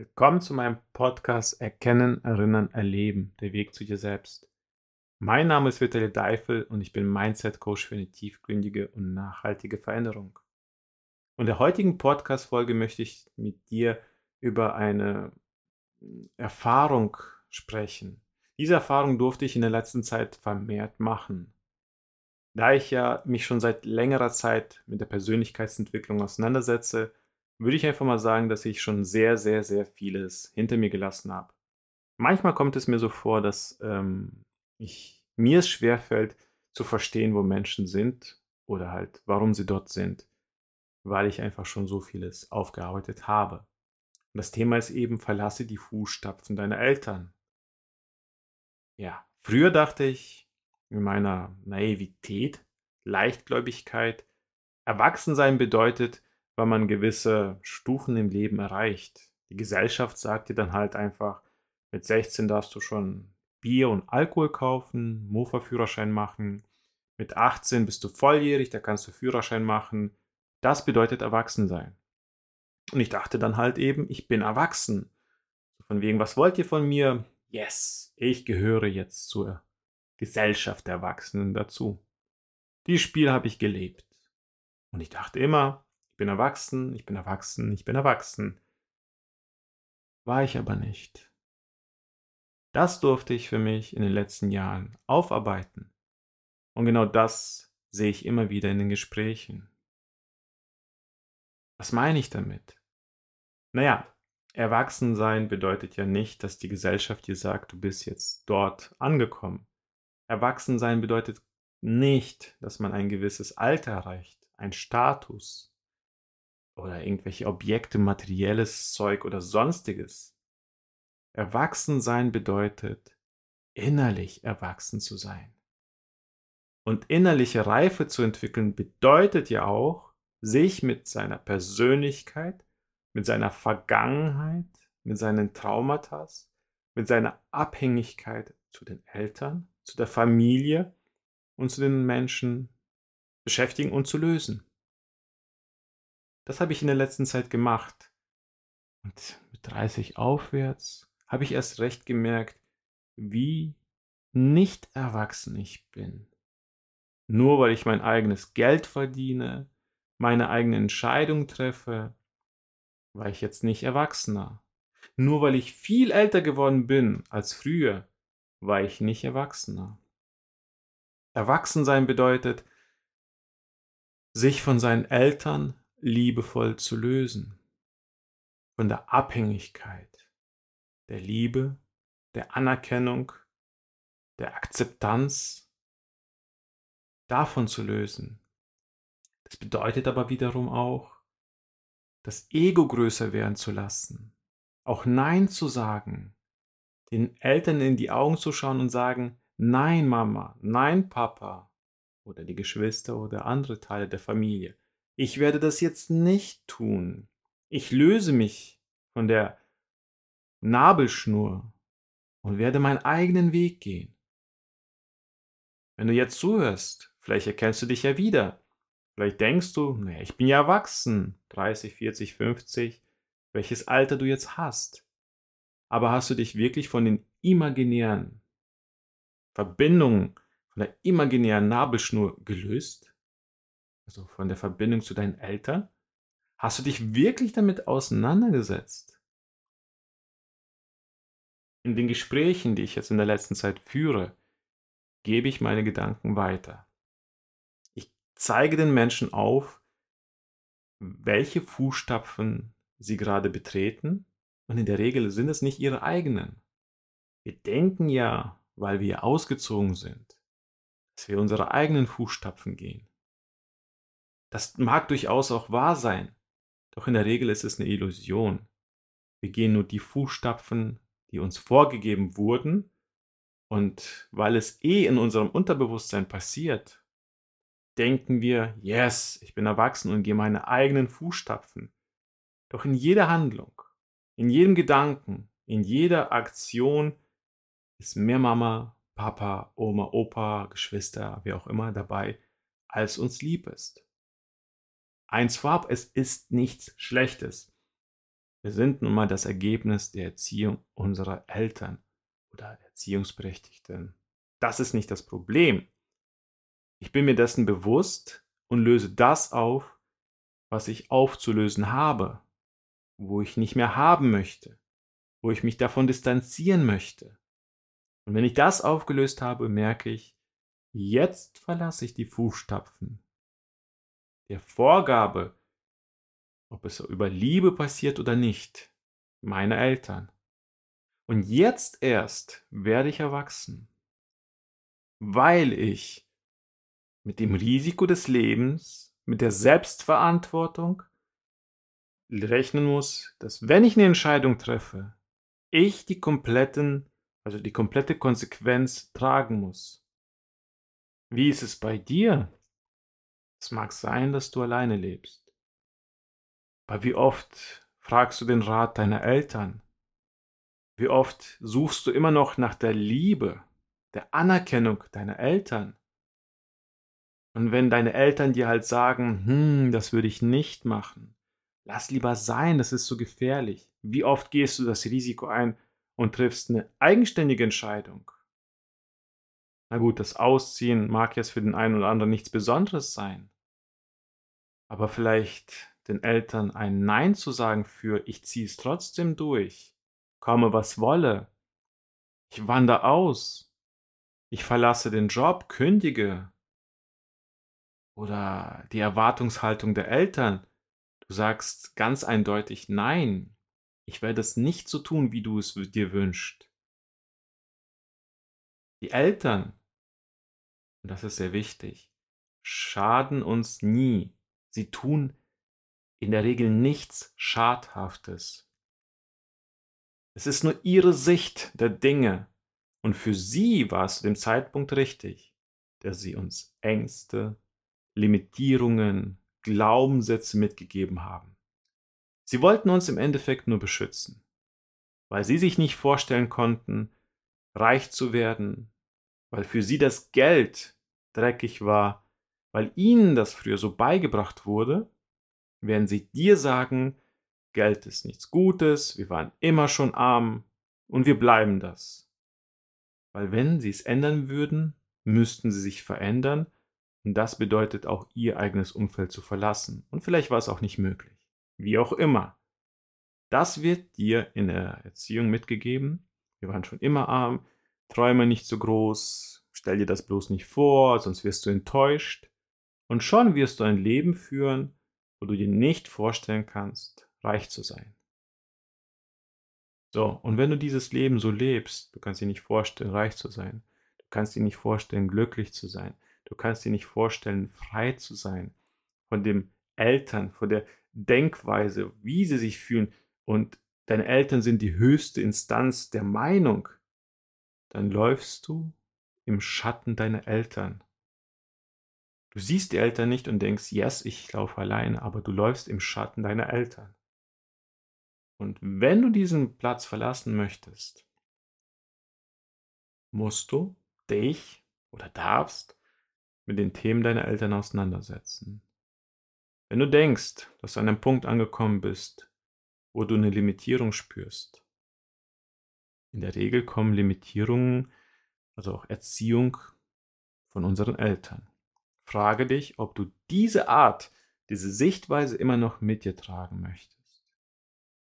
Willkommen zu meinem Podcast Erkennen, Erinnern, Erleben, der Weg zu dir selbst. Mein Name ist Vitali Deifel und ich bin Mindset Coach für eine tiefgründige und nachhaltige Veränderung. Und der heutigen Podcast-Folge möchte ich mit dir über eine Erfahrung sprechen. Diese Erfahrung durfte ich in der letzten Zeit vermehrt machen. Da ich ja mich schon seit längerer Zeit mit der Persönlichkeitsentwicklung auseinandersetze, würde ich einfach mal sagen, dass ich schon sehr, sehr, sehr vieles hinter mir gelassen habe. Manchmal kommt es mir so vor, dass ähm, ich, mir es schwerfällt zu verstehen, wo Menschen sind oder halt, warum sie dort sind, weil ich einfach schon so vieles aufgearbeitet habe. Und das Thema ist eben, verlasse die Fußstapfen deiner Eltern. Ja, früher dachte ich in meiner Naivität, Leichtgläubigkeit, Erwachsensein bedeutet, weil man gewisse Stufen im Leben erreicht. Die Gesellschaft sagt dir dann halt einfach, mit 16 darfst du schon Bier und Alkohol kaufen, Mofa-Führerschein machen. Mit 18 bist du volljährig, da kannst du Führerschein machen. Das bedeutet Erwachsensein. Und ich dachte dann halt eben, ich bin erwachsen. Von wegen, was wollt ihr von mir? Yes, ich gehöre jetzt zur Gesellschaft der Erwachsenen dazu. Dieses Spiel habe ich gelebt. Und ich dachte immer, bin erwachsen, ich bin erwachsen, ich bin erwachsen. War ich aber nicht. Das durfte ich für mich in den letzten Jahren aufarbeiten. Und genau das sehe ich immer wieder in den Gesprächen. Was meine ich damit? Naja, Erwachsensein bedeutet ja nicht, dass die Gesellschaft dir sagt, du bist jetzt dort angekommen. Erwachsensein bedeutet nicht, dass man ein gewisses Alter erreicht, ein Status, oder irgendwelche Objekte, materielles Zeug oder sonstiges. Erwachsen bedeutet, innerlich erwachsen zu sein. Und innerliche Reife zu entwickeln bedeutet ja auch, sich mit seiner Persönlichkeit, mit seiner Vergangenheit, mit seinen Traumata, mit seiner Abhängigkeit zu den Eltern, zu der Familie und zu den Menschen beschäftigen und zu lösen. Das habe ich in der letzten Zeit gemacht. Und mit 30 aufwärts habe ich erst recht gemerkt, wie nicht erwachsen ich bin. Nur weil ich mein eigenes Geld verdiene, meine eigene Entscheidung treffe, war ich jetzt nicht erwachsener. Nur weil ich viel älter geworden bin als früher, war ich nicht erwachsener. Erwachsensein bedeutet, sich von seinen Eltern liebevoll zu lösen. Von der Abhängigkeit, der Liebe, der Anerkennung, der Akzeptanz, davon zu lösen. Das bedeutet aber wiederum auch, das Ego größer werden zu lassen, auch Nein zu sagen, den Eltern in die Augen zu schauen und sagen, Nein Mama, nein Papa oder die Geschwister oder andere Teile der Familie. Ich werde das jetzt nicht tun. Ich löse mich von der Nabelschnur und werde meinen eigenen Weg gehen. Wenn du jetzt zuhörst, vielleicht erkennst du dich ja wieder. Vielleicht denkst du, naja, ich bin ja erwachsen, 30, 40, 50, welches Alter du jetzt hast. Aber hast du dich wirklich von den imaginären Verbindungen, von der imaginären Nabelschnur gelöst? Also von der Verbindung zu deinen Eltern? Hast du dich wirklich damit auseinandergesetzt? In den Gesprächen, die ich jetzt in der letzten Zeit führe, gebe ich meine Gedanken weiter. Ich zeige den Menschen auf, welche Fußstapfen sie gerade betreten und in der Regel sind es nicht ihre eigenen. Wir denken ja, weil wir ausgezogen sind, dass wir unsere eigenen Fußstapfen gehen. Das mag durchaus auch wahr sein, doch in der Regel ist es eine Illusion. Wir gehen nur die Fußstapfen, die uns vorgegeben wurden, und weil es eh in unserem Unterbewusstsein passiert, denken wir, yes, ich bin erwachsen und gehe meine eigenen Fußstapfen. Doch in jeder Handlung, in jedem Gedanken, in jeder Aktion ist mehr Mama, Papa, Oma, Opa, Geschwister, wie auch immer dabei, als uns lieb ist. Eins vorab, es ist nichts Schlechtes. Wir sind nun mal das Ergebnis der Erziehung unserer Eltern oder Erziehungsberechtigten. Das ist nicht das Problem. Ich bin mir dessen bewusst und löse das auf, was ich aufzulösen habe, wo ich nicht mehr haben möchte, wo ich mich davon distanzieren möchte. Und wenn ich das aufgelöst habe, merke ich, jetzt verlasse ich die Fußstapfen der Vorgabe, ob es über Liebe passiert oder nicht, meiner Eltern. Und jetzt erst werde ich erwachsen, weil ich mit dem Risiko des Lebens, mit der Selbstverantwortung rechnen muss, dass wenn ich eine Entscheidung treffe, ich die kompletten, also die komplette Konsequenz tragen muss. Wie ist es bei dir? Es mag sein, dass du alleine lebst. Aber wie oft fragst du den Rat deiner Eltern? Wie oft suchst du immer noch nach der Liebe, der Anerkennung deiner Eltern? Und wenn deine Eltern dir halt sagen, hm, das würde ich nicht machen, lass lieber sein, das ist so gefährlich. Wie oft gehst du das Risiko ein und triffst eine eigenständige Entscheidung? Na gut, das Ausziehen mag jetzt für den einen oder anderen nichts Besonderes sein. Aber vielleicht den Eltern ein Nein zu sagen für ich ziehe es trotzdem durch, komme was wolle, ich wandere aus, ich verlasse den Job, kündige. Oder die Erwartungshaltung der Eltern. Du sagst ganz eindeutig Nein, ich werde es nicht so tun, wie du es dir wünschst. Die Eltern und das ist sehr wichtig, schaden uns nie. Sie tun in der Regel nichts Schadhaftes. Es ist nur ihre Sicht der Dinge und für sie war es zu dem Zeitpunkt richtig, dass sie uns Ängste, Limitierungen, Glaubenssätze mitgegeben haben. Sie wollten uns im Endeffekt nur beschützen, weil sie sich nicht vorstellen konnten, reich zu werden, weil für sie das Geld dreckig war, weil ihnen das früher so beigebracht wurde, werden sie dir sagen, Geld ist nichts Gutes, wir waren immer schon arm und wir bleiben das. Weil wenn sie es ändern würden, müssten sie sich verändern und das bedeutet auch ihr eigenes Umfeld zu verlassen. Und vielleicht war es auch nicht möglich. Wie auch immer. Das wird dir in der Erziehung mitgegeben. Wir waren schon immer arm, Träume nicht so groß, stell dir das bloß nicht vor, sonst wirst du enttäuscht. Und schon wirst du ein Leben führen, wo du dir nicht vorstellen kannst, reich zu sein. So, und wenn du dieses Leben so lebst, du kannst dir nicht vorstellen, reich zu sein, du kannst dir nicht vorstellen, glücklich zu sein, du kannst dir nicht vorstellen, frei zu sein von dem Eltern, von der Denkweise, wie sie sich fühlen. Und deine Eltern sind die höchste Instanz der Meinung, dann läufst du im Schatten deiner Eltern. Du siehst die Eltern nicht und denkst, yes, ich laufe alleine, aber du läufst im Schatten deiner Eltern. Und wenn du diesen Platz verlassen möchtest, musst du dich oder darfst mit den Themen deiner Eltern auseinandersetzen. Wenn du denkst, dass du an einem Punkt angekommen bist, wo du eine Limitierung spürst, in der Regel kommen Limitierungen, also auch Erziehung von unseren Eltern. Frage dich, ob du diese Art, diese Sichtweise immer noch mit dir tragen möchtest.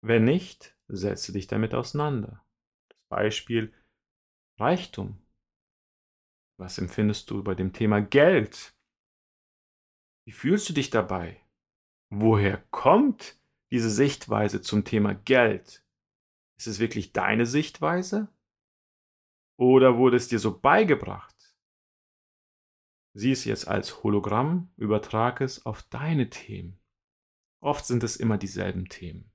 Wenn nicht, setze dich damit auseinander. Das Beispiel Reichtum. Was empfindest du bei dem Thema Geld? Wie fühlst du dich dabei? Woher kommt diese Sichtweise zum Thema Geld? Ist es wirklich deine Sichtweise? Oder wurde es dir so beigebracht? Sieh es jetzt als Hologramm, übertrag es auf deine Themen. Oft sind es immer dieselben Themen.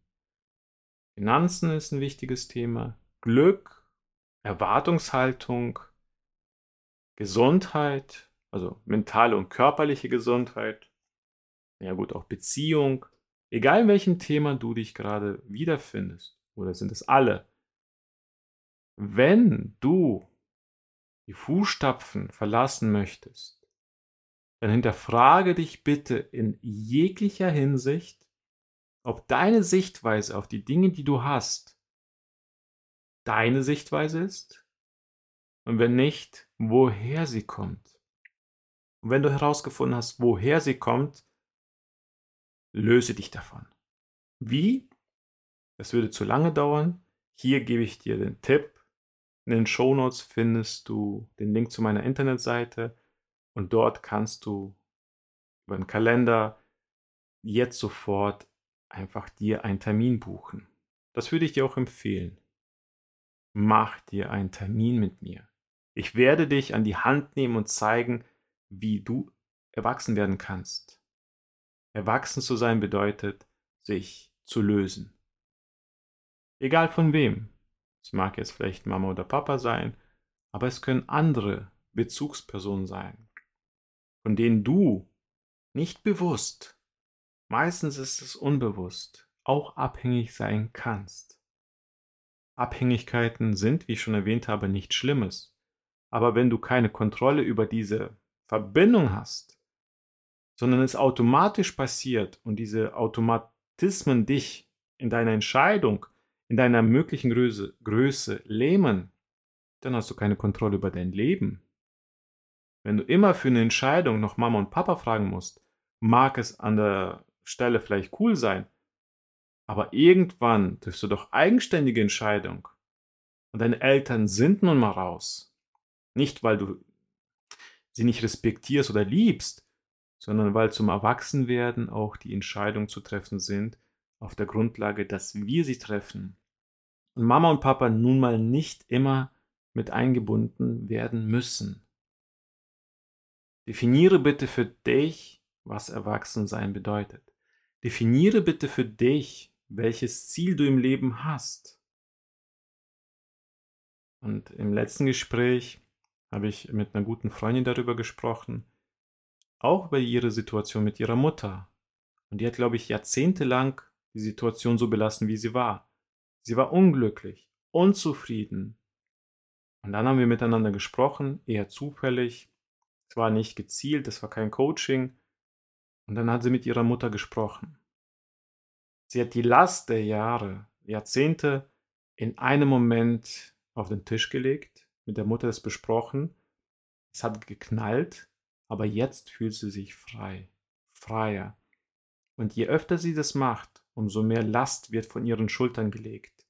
Finanzen ist ein wichtiges Thema, Glück, Erwartungshaltung, Gesundheit, also mentale und körperliche Gesundheit, ja gut, auch Beziehung, egal in welchem Thema du dich gerade wiederfindest oder sind es alle? Wenn du die Fußstapfen verlassen möchtest, dann hinterfrage dich bitte in jeglicher Hinsicht, ob deine Sichtweise auf die Dinge, die du hast, deine Sichtweise ist und wenn nicht, woher sie kommt. Und wenn du herausgefunden hast, woher sie kommt, löse dich davon. Wie? Das würde zu lange dauern. Hier gebe ich dir den Tipp. In den Shownotes findest du den Link zu meiner Internetseite und dort kannst du über den Kalender jetzt sofort einfach dir einen Termin buchen. Das würde ich dir auch empfehlen. Mach dir einen Termin mit mir. Ich werde dich an die Hand nehmen und zeigen, wie du erwachsen werden kannst. Erwachsen zu sein bedeutet, sich zu lösen. Egal von wem. Es mag jetzt vielleicht Mama oder Papa sein, aber es können andere Bezugspersonen sein, von denen du nicht bewusst, meistens ist es unbewusst, auch abhängig sein kannst. Abhängigkeiten sind, wie ich schon erwähnt habe, nichts Schlimmes. Aber wenn du keine Kontrolle über diese Verbindung hast, sondern es automatisch passiert und diese Automatismen dich in deiner Entscheidung, in deiner möglichen Größe, Größe lähmen, dann hast du keine Kontrolle über dein Leben. Wenn du immer für eine Entscheidung noch Mama und Papa fragen musst, mag es an der Stelle vielleicht cool sein, aber irgendwann triffst du doch eigenständige Entscheidung. Und deine Eltern sind nun mal raus. Nicht, weil du sie nicht respektierst oder liebst, sondern weil zum Erwachsenwerden auch die Entscheidungen zu treffen sind, auf der Grundlage, dass wir sie treffen. Und Mama und Papa nun mal nicht immer mit eingebunden werden müssen. Definiere bitte für dich, was Erwachsensein bedeutet. Definiere bitte für dich, welches Ziel du im Leben hast. Und im letzten Gespräch habe ich mit einer guten Freundin darüber gesprochen, auch über ihre Situation mit ihrer Mutter. Und die hat, glaube ich, jahrzehntelang die Situation so belassen, wie sie war. Sie war unglücklich, unzufrieden. Und dann haben wir miteinander gesprochen, eher zufällig. Es war nicht gezielt, es war kein Coaching. Und dann hat sie mit ihrer Mutter gesprochen. Sie hat die Last der Jahre, Jahrzehnte in einem Moment auf den Tisch gelegt, mit der Mutter das besprochen. Es hat geknallt, aber jetzt fühlt sie sich frei, freier. Und je öfter sie das macht, umso mehr Last wird von ihren Schultern gelegt.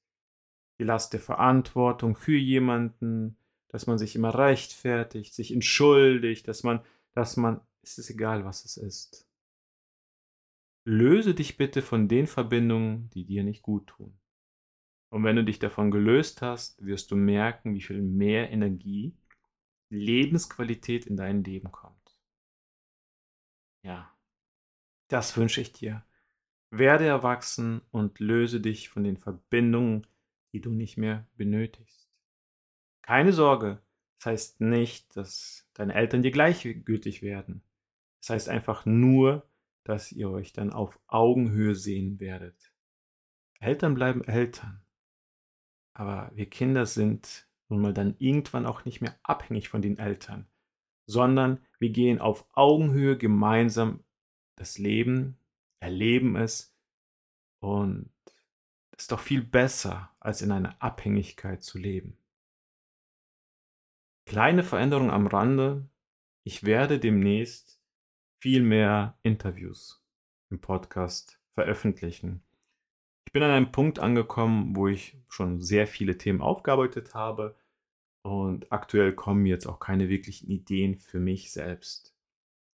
Die Last der Verantwortung für jemanden, dass man sich immer rechtfertigt, sich entschuldigt, dass man, dass man, es ist egal, was es ist. Löse dich bitte von den Verbindungen, die dir nicht gut tun. Und wenn du dich davon gelöst hast, wirst du merken, wie viel mehr Energie, Lebensqualität in dein Leben kommt. Ja, das wünsche ich dir. Werde erwachsen und löse dich von den Verbindungen, die du nicht mehr benötigst. Keine Sorge, das heißt nicht, dass deine Eltern dir gleichgültig werden. Das heißt einfach nur, dass ihr euch dann auf Augenhöhe sehen werdet. Eltern bleiben Eltern. Aber wir Kinder sind nun mal dann irgendwann auch nicht mehr abhängig von den Eltern, sondern wir gehen auf Augenhöhe gemeinsam das Leben erleben es und es ist doch viel besser, als in einer Abhängigkeit zu leben. Kleine Veränderung am Rande. Ich werde demnächst viel mehr Interviews im Podcast veröffentlichen. Ich bin an einem Punkt angekommen, wo ich schon sehr viele Themen aufgearbeitet habe und aktuell kommen jetzt auch keine wirklichen Ideen für mich selbst.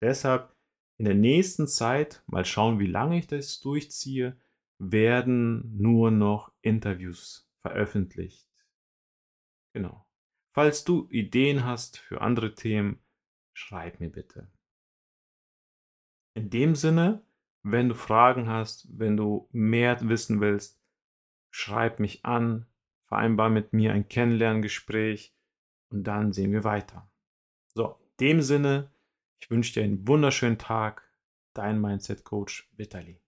Deshalb in der nächsten Zeit, mal schauen, wie lange ich das durchziehe, werden nur noch Interviews veröffentlicht. Genau. Falls du Ideen hast für andere Themen, schreib mir bitte. In dem Sinne, wenn du Fragen hast, wenn du mehr wissen willst, schreib mich an, vereinbar mit mir ein Kennenlerngespräch und dann sehen wir weiter. So, in dem Sinne, ich wünsche dir einen wunderschönen Tag. Dein Mindset Coach Vitali.